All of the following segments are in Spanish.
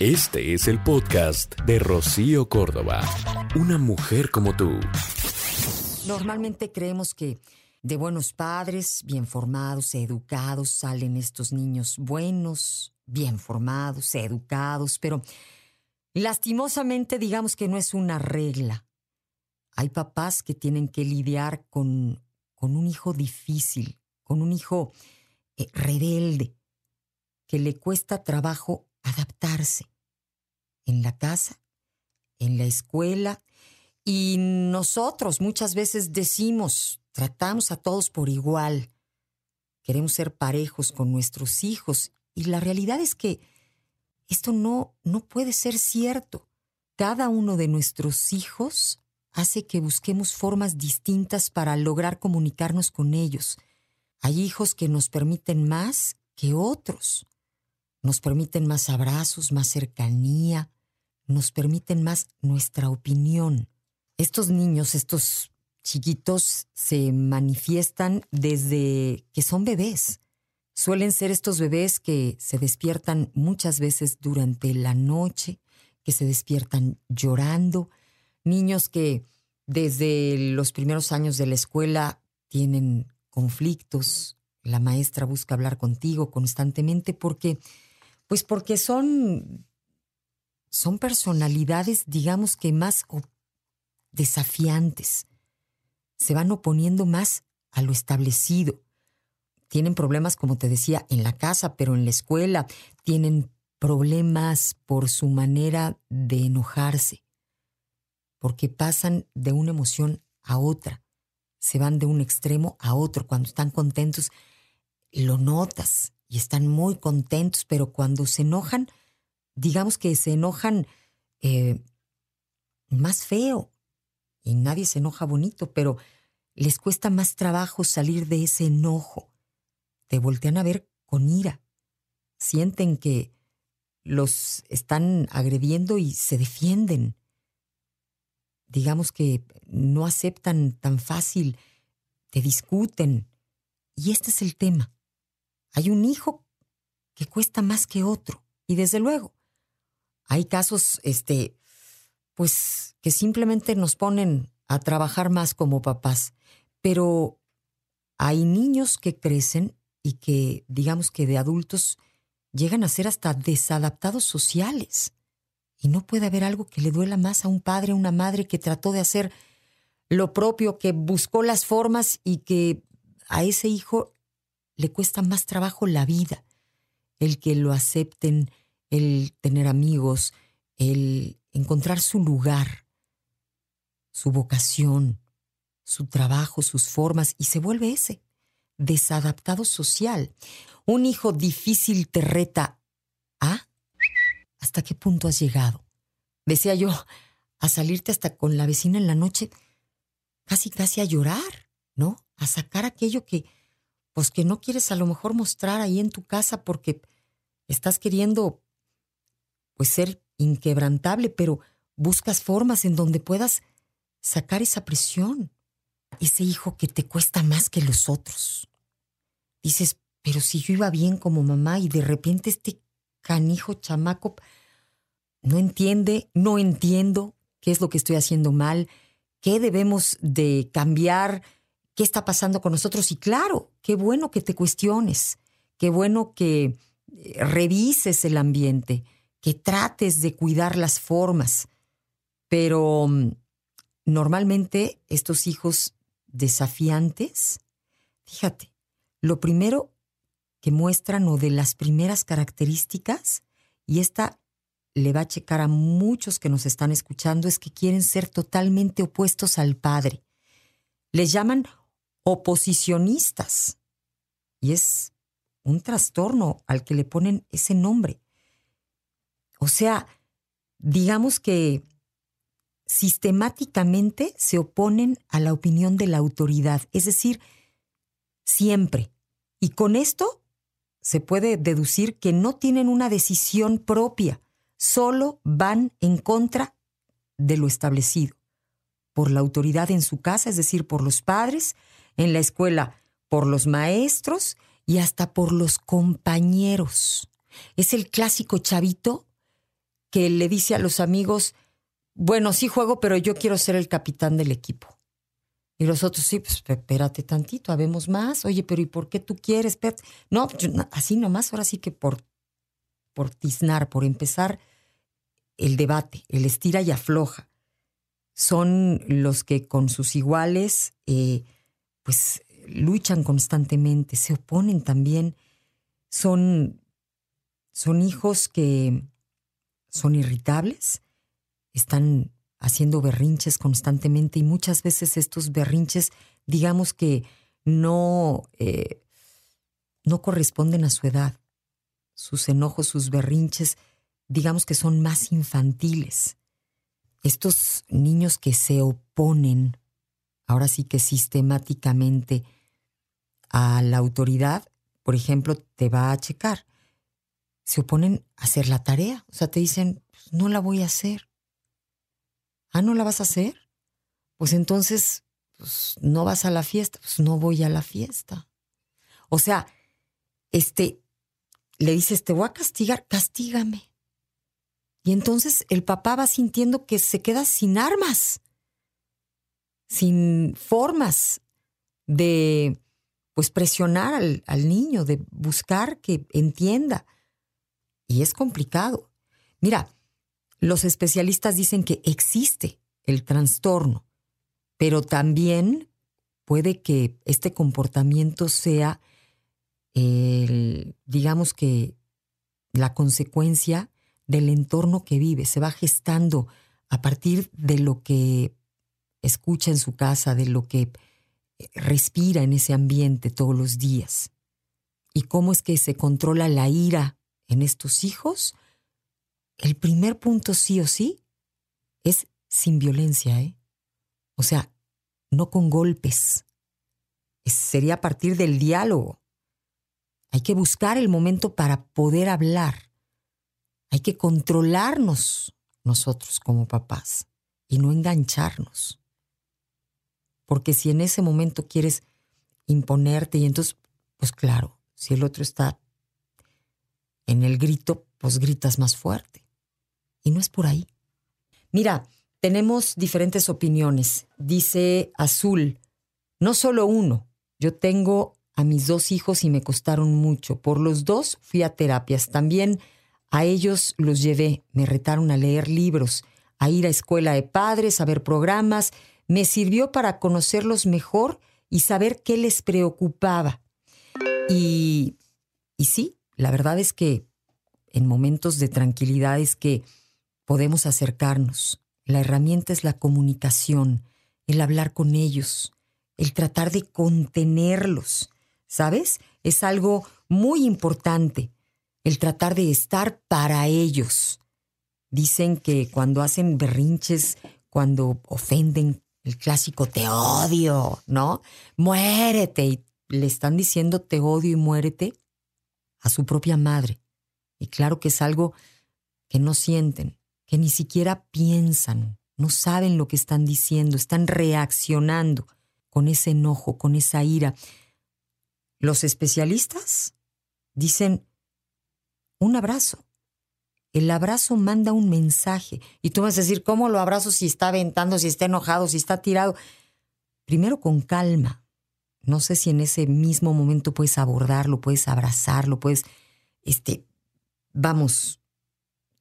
Este es el podcast de Rocío Córdoba. Una mujer como tú. Normalmente creemos que de buenos padres, bien formados, educados, salen estos niños buenos, bien formados, educados, pero lastimosamente digamos que no es una regla. Hay papás que tienen que lidiar con, con un hijo difícil, con un hijo eh, rebelde, que le cuesta trabajo adaptarse en la casa, en la escuela, y nosotros muchas veces decimos, tratamos a todos por igual, queremos ser parejos con nuestros hijos, y la realidad es que esto no, no puede ser cierto. Cada uno de nuestros hijos hace que busquemos formas distintas para lograr comunicarnos con ellos. Hay hijos que nos permiten más que otros. Nos permiten más abrazos, más cercanía, nos permiten más nuestra opinión. Estos niños, estos chiquitos, se manifiestan desde que son bebés. Suelen ser estos bebés que se despiertan muchas veces durante la noche, que se despiertan llorando, niños que desde los primeros años de la escuela tienen conflictos, la maestra busca hablar contigo constantemente porque pues porque son son personalidades digamos que más desafiantes. Se van oponiendo más a lo establecido. Tienen problemas, como te decía, en la casa, pero en la escuela tienen problemas por su manera de enojarse porque pasan de una emoción a otra, se van de un extremo a otro. Cuando están contentos, lo notas y están muy contentos, pero cuando se enojan, digamos que se enojan eh, más feo y nadie se enoja bonito, pero les cuesta más trabajo salir de ese enojo. Te voltean a ver con ira. Sienten que los están agrediendo y se defienden digamos que no aceptan tan fácil, te discuten. Y este es el tema. Hay un hijo que cuesta más que otro. Y desde luego, hay casos, este, pues, que simplemente nos ponen a trabajar más como papás. Pero hay niños que crecen y que, digamos que de adultos, llegan a ser hasta desadaptados sociales. Y no puede haber algo que le duela más a un padre, o una madre que trató de hacer lo propio, que buscó las formas y que a ese hijo le cuesta más trabajo la vida. El que lo acepten, el tener amigos, el encontrar su lugar, su vocación, su trabajo, sus formas, y se vuelve ese, desadaptado social. Un hijo difícil te reta a ¿Hasta qué punto has llegado? Decía yo, a salirte hasta con la vecina en la noche, casi casi a llorar, ¿no? A sacar aquello que, pues que no quieres a lo mejor mostrar ahí en tu casa porque estás queriendo, pues ser inquebrantable, pero buscas formas en donde puedas sacar esa presión, ese hijo que te cuesta más que los otros. Dices, pero si yo iba bien como mamá y de repente este canijo chamaco no entiende, no entiendo qué es lo que estoy haciendo mal, qué debemos de cambiar, qué está pasando con nosotros. Y claro, qué bueno que te cuestiones, qué bueno que eh, revises el ambiente, que trates de cuidar las formas. Pero mm, normalmente estos hijos desafiantes, fíjate, lo primero que muestran o de las primeras características, y esta le va a checar a muchos que nos están escuchando, es que quieren ser totalmente opuestos al padre. Les llaman oposicionistas. Y es un trastorno al que le ponen ese nombre. O sea, digamos que sistemáticamente se oponen a la opinión de la autoridad, es decir, siempre. Y con esto se puede deducir que no tienen una decisión propia, solo van en contra de lo establecido por la autoridad en su casa, es decir, por los padres, en la escuela, por los maestros y hasta por los compañeros. Es el clásico chavito que le dice a los amigos, bueno, sí juego, pero yo quiero ser el capitán del equipo. Y los otros, sí, pues espérate tantito, habemos más. Oye, pero ¿y por qué tú quieres? No, así nomás, ahora sí que por, por tiznar, por empezar el debate, el estira y afloja. Son los que con sus iguales, eh, pues luchan constantemente, se oponen también. Son, son hijos que son irritables, están haciendo berrinches constantemente y muchas veces estos berrinches, digamos que no, eh, no corresponden a su edad. Sus enojos, sus berrinches, digamos que son más infantiles. Estos niños que se oponen, ahora sí que sistemáticamente, a la autoridad, por ejemplo, te va a checar. Se oponen a hacer la tarea. O sea, te dicen, pues, no la voy a hacer. Ah, ¿no la vas a hacer? Pues entonces, pues, no vas a la fiesta. Pues no voy a la fiesta. O sea, este, le dices, te voy a castigar, castígame. Y entonces el papá va sintiendo que se queda sin armas, sin formas de pues presionar al, al, niño, de buscar que entienda. Y es complicado. Mira, los especialistas dicen que existe el trastorno, pero también puede que este comportamiento sea, el, digamos que, la consecuencia del entorno que vive. Se va gestando a partir de lo que escucha en su casa, de lo que eh, respira en ese ambiente todos los días. ¿Y cómo es que se controla la ira en estos hijos? el primer punto sí o sí es sin violencia, ¿eh? O sea, no con golpes. sería a partir del diálogo. Hay que buscar el momento para poder hablar. Hay que controlarnos nosotros como papás y no engancharnos. Porque si en ese momento quieres imponerte y entonces, pues claro, si el otro está en el grito, pues gritas más fuerte. Y no es por ahí. Mira, tenemos diferentes opiniones. Dice Azul, no solo uno. Yo tengo a mis dos hijos y me costaron mucho. Por los dos fui a terapias. También a ellos los llevé. Me retaron a leer libros, a ir a escuela de padres, a ver programas. Me sirvió para conocerlos mejor y saber qué les preocupaba. Y, y sí, la verdad es que en momentos de tranquilidad es que podemos acercarnos. La herramienta es la comunicación, el hablar con ellos, el tratar de contenerlos. ¿Sabes? Es algo muy importante, el tratar de estar para ellos. Dicen que cuando hacen berrinches, cuando ofenden, el clásico te odio, ¿no? Muérete. Y le están diciendo te odio y muérete a su propia madre. Y claro que es algo que no sienten que ni siquiera piensan, no saben lo que están diciendo, están reaccionando con ese enojo, con esa ira. Los especialistas dicen un abrazo. El abrazo manda un mensaje. Y tú vas a decir, ¿cómo lo abrazo si está aventando, si está enojado, si está tirado? Primero con calma. No sé si en ese mismo momento puedes abordarlo, puedes abrazarlo, puedes, este, vamos,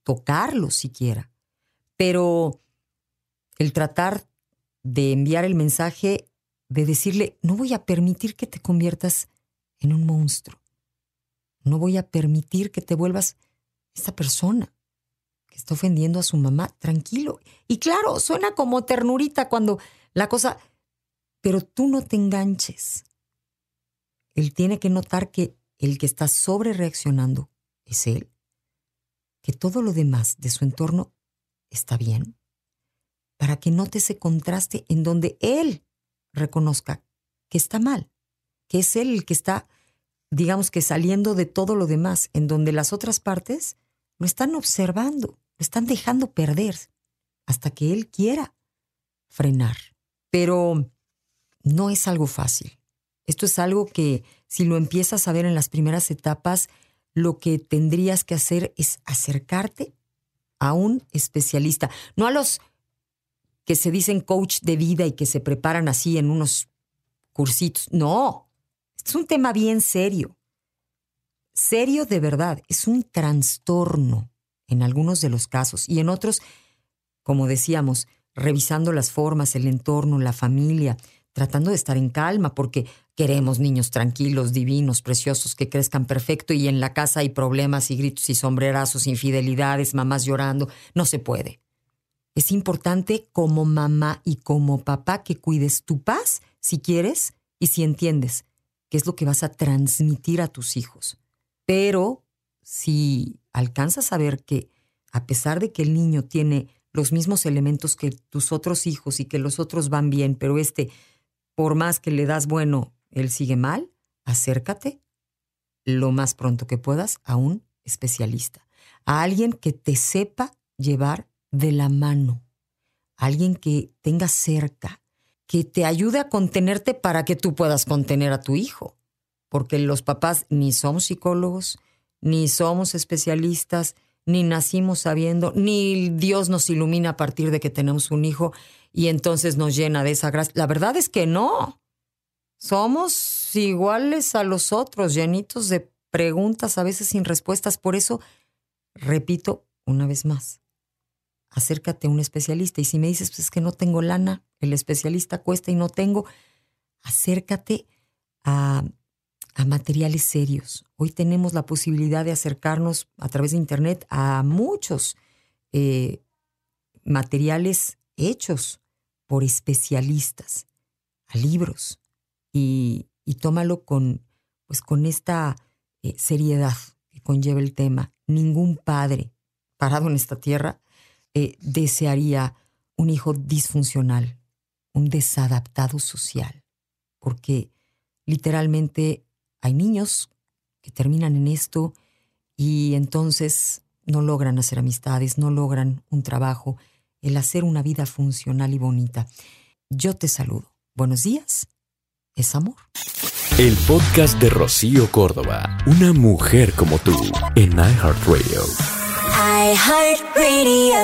tocarlo siquiera. Pero el tratar de enviar el mensaje de decirle, no voy a permitir que te conviertas en un monstruo. No voy a permitir que te vuelvas esa persona que está ofendiendo a su mamá. Tranquilo. Y claro, suena como ternurita cuando la cosa... Pero tú no te enganches. Él tiene que notar que el que está sobre reaccionando es él, que todo lo demás de su entorno está bien, para que note ese contraste en donde él reconozca que está mal, que es él el que está, digamos que saliendo de todo lo demás, en donde las otras partes lo están observando, lo están dejando perder, hasta que él quiera frenar. Pero no es algo fácil. Esto es algo que si lo empiezas a ver en las primeras etapas, lo que tendrías que hacer es acercarte a un especialista, no a los que se dicen coach de vida y que se preparan así en unos cursitos. No, es un tema bien serio. Serio de verdad, es un trastorno en algunos de los casos y en otros, como decíamos, revisando las formas, el entorno, la familia, tratando de estar en calma porque queremos niños tranquilos, divinos, preciosos, que crezcan perfecto y en la casa hay problemas y gritos y sombrerazos, infidelidades, mamás llorando. No se puede. Es importante como mamá y como papá que cuides tu paz si quieres y si entiendes qué es lo que vas a transmitir a tus hijos. Pero si alcanzas a ver que a pesar de que el niño tiene los mismos elementos que tus otros hijos y que los otros van bien, pero este, por más que le das bueno, él sigue mal, acércate lo más pronto que puedas a un especialista, a alguien que te sepa llevar de la mano, alguien que tenga cerca, que te ayude a contenerte para que tú puedas contener a tu hijo, porque los papás ni somos psicólogos, ni somos especialistas, ni nacimos sabiendo, ni Dios nos ilumina a partir de que tenemos un hijo y entonces nos llena de esa gracia. La verdad es que no. Somos iguales a los otros, llenitos de preguntas, a veces sin respuestas. Por eso, repito una vez más, acércate a un especialista. Y si me dices, pues es que no tengo lana, el especialista cuesta y no tengo, acércate a, a materiales serios. Hoy tenemos la posibilidad de acercarnos a través de Internet a muchos eh, materiales hechos por especialistas, a libros, y, tómalo con, pues con esta eh, seriedad que conlleva el tema. Ningún padre parado en esta tierra eh, desearía un hijo disfuncional, un desadaptado social, porque literalmente hay niños que terminan en esto y entonces no logran hacer amistades, no logran un trabajo, el hacer una vida funcional y bonita. Yo te saludo. Buenos días. Es amor. El podcast de Rocío Córdoba, una mujer como tú, en iHeartRadio. iHeartRadio.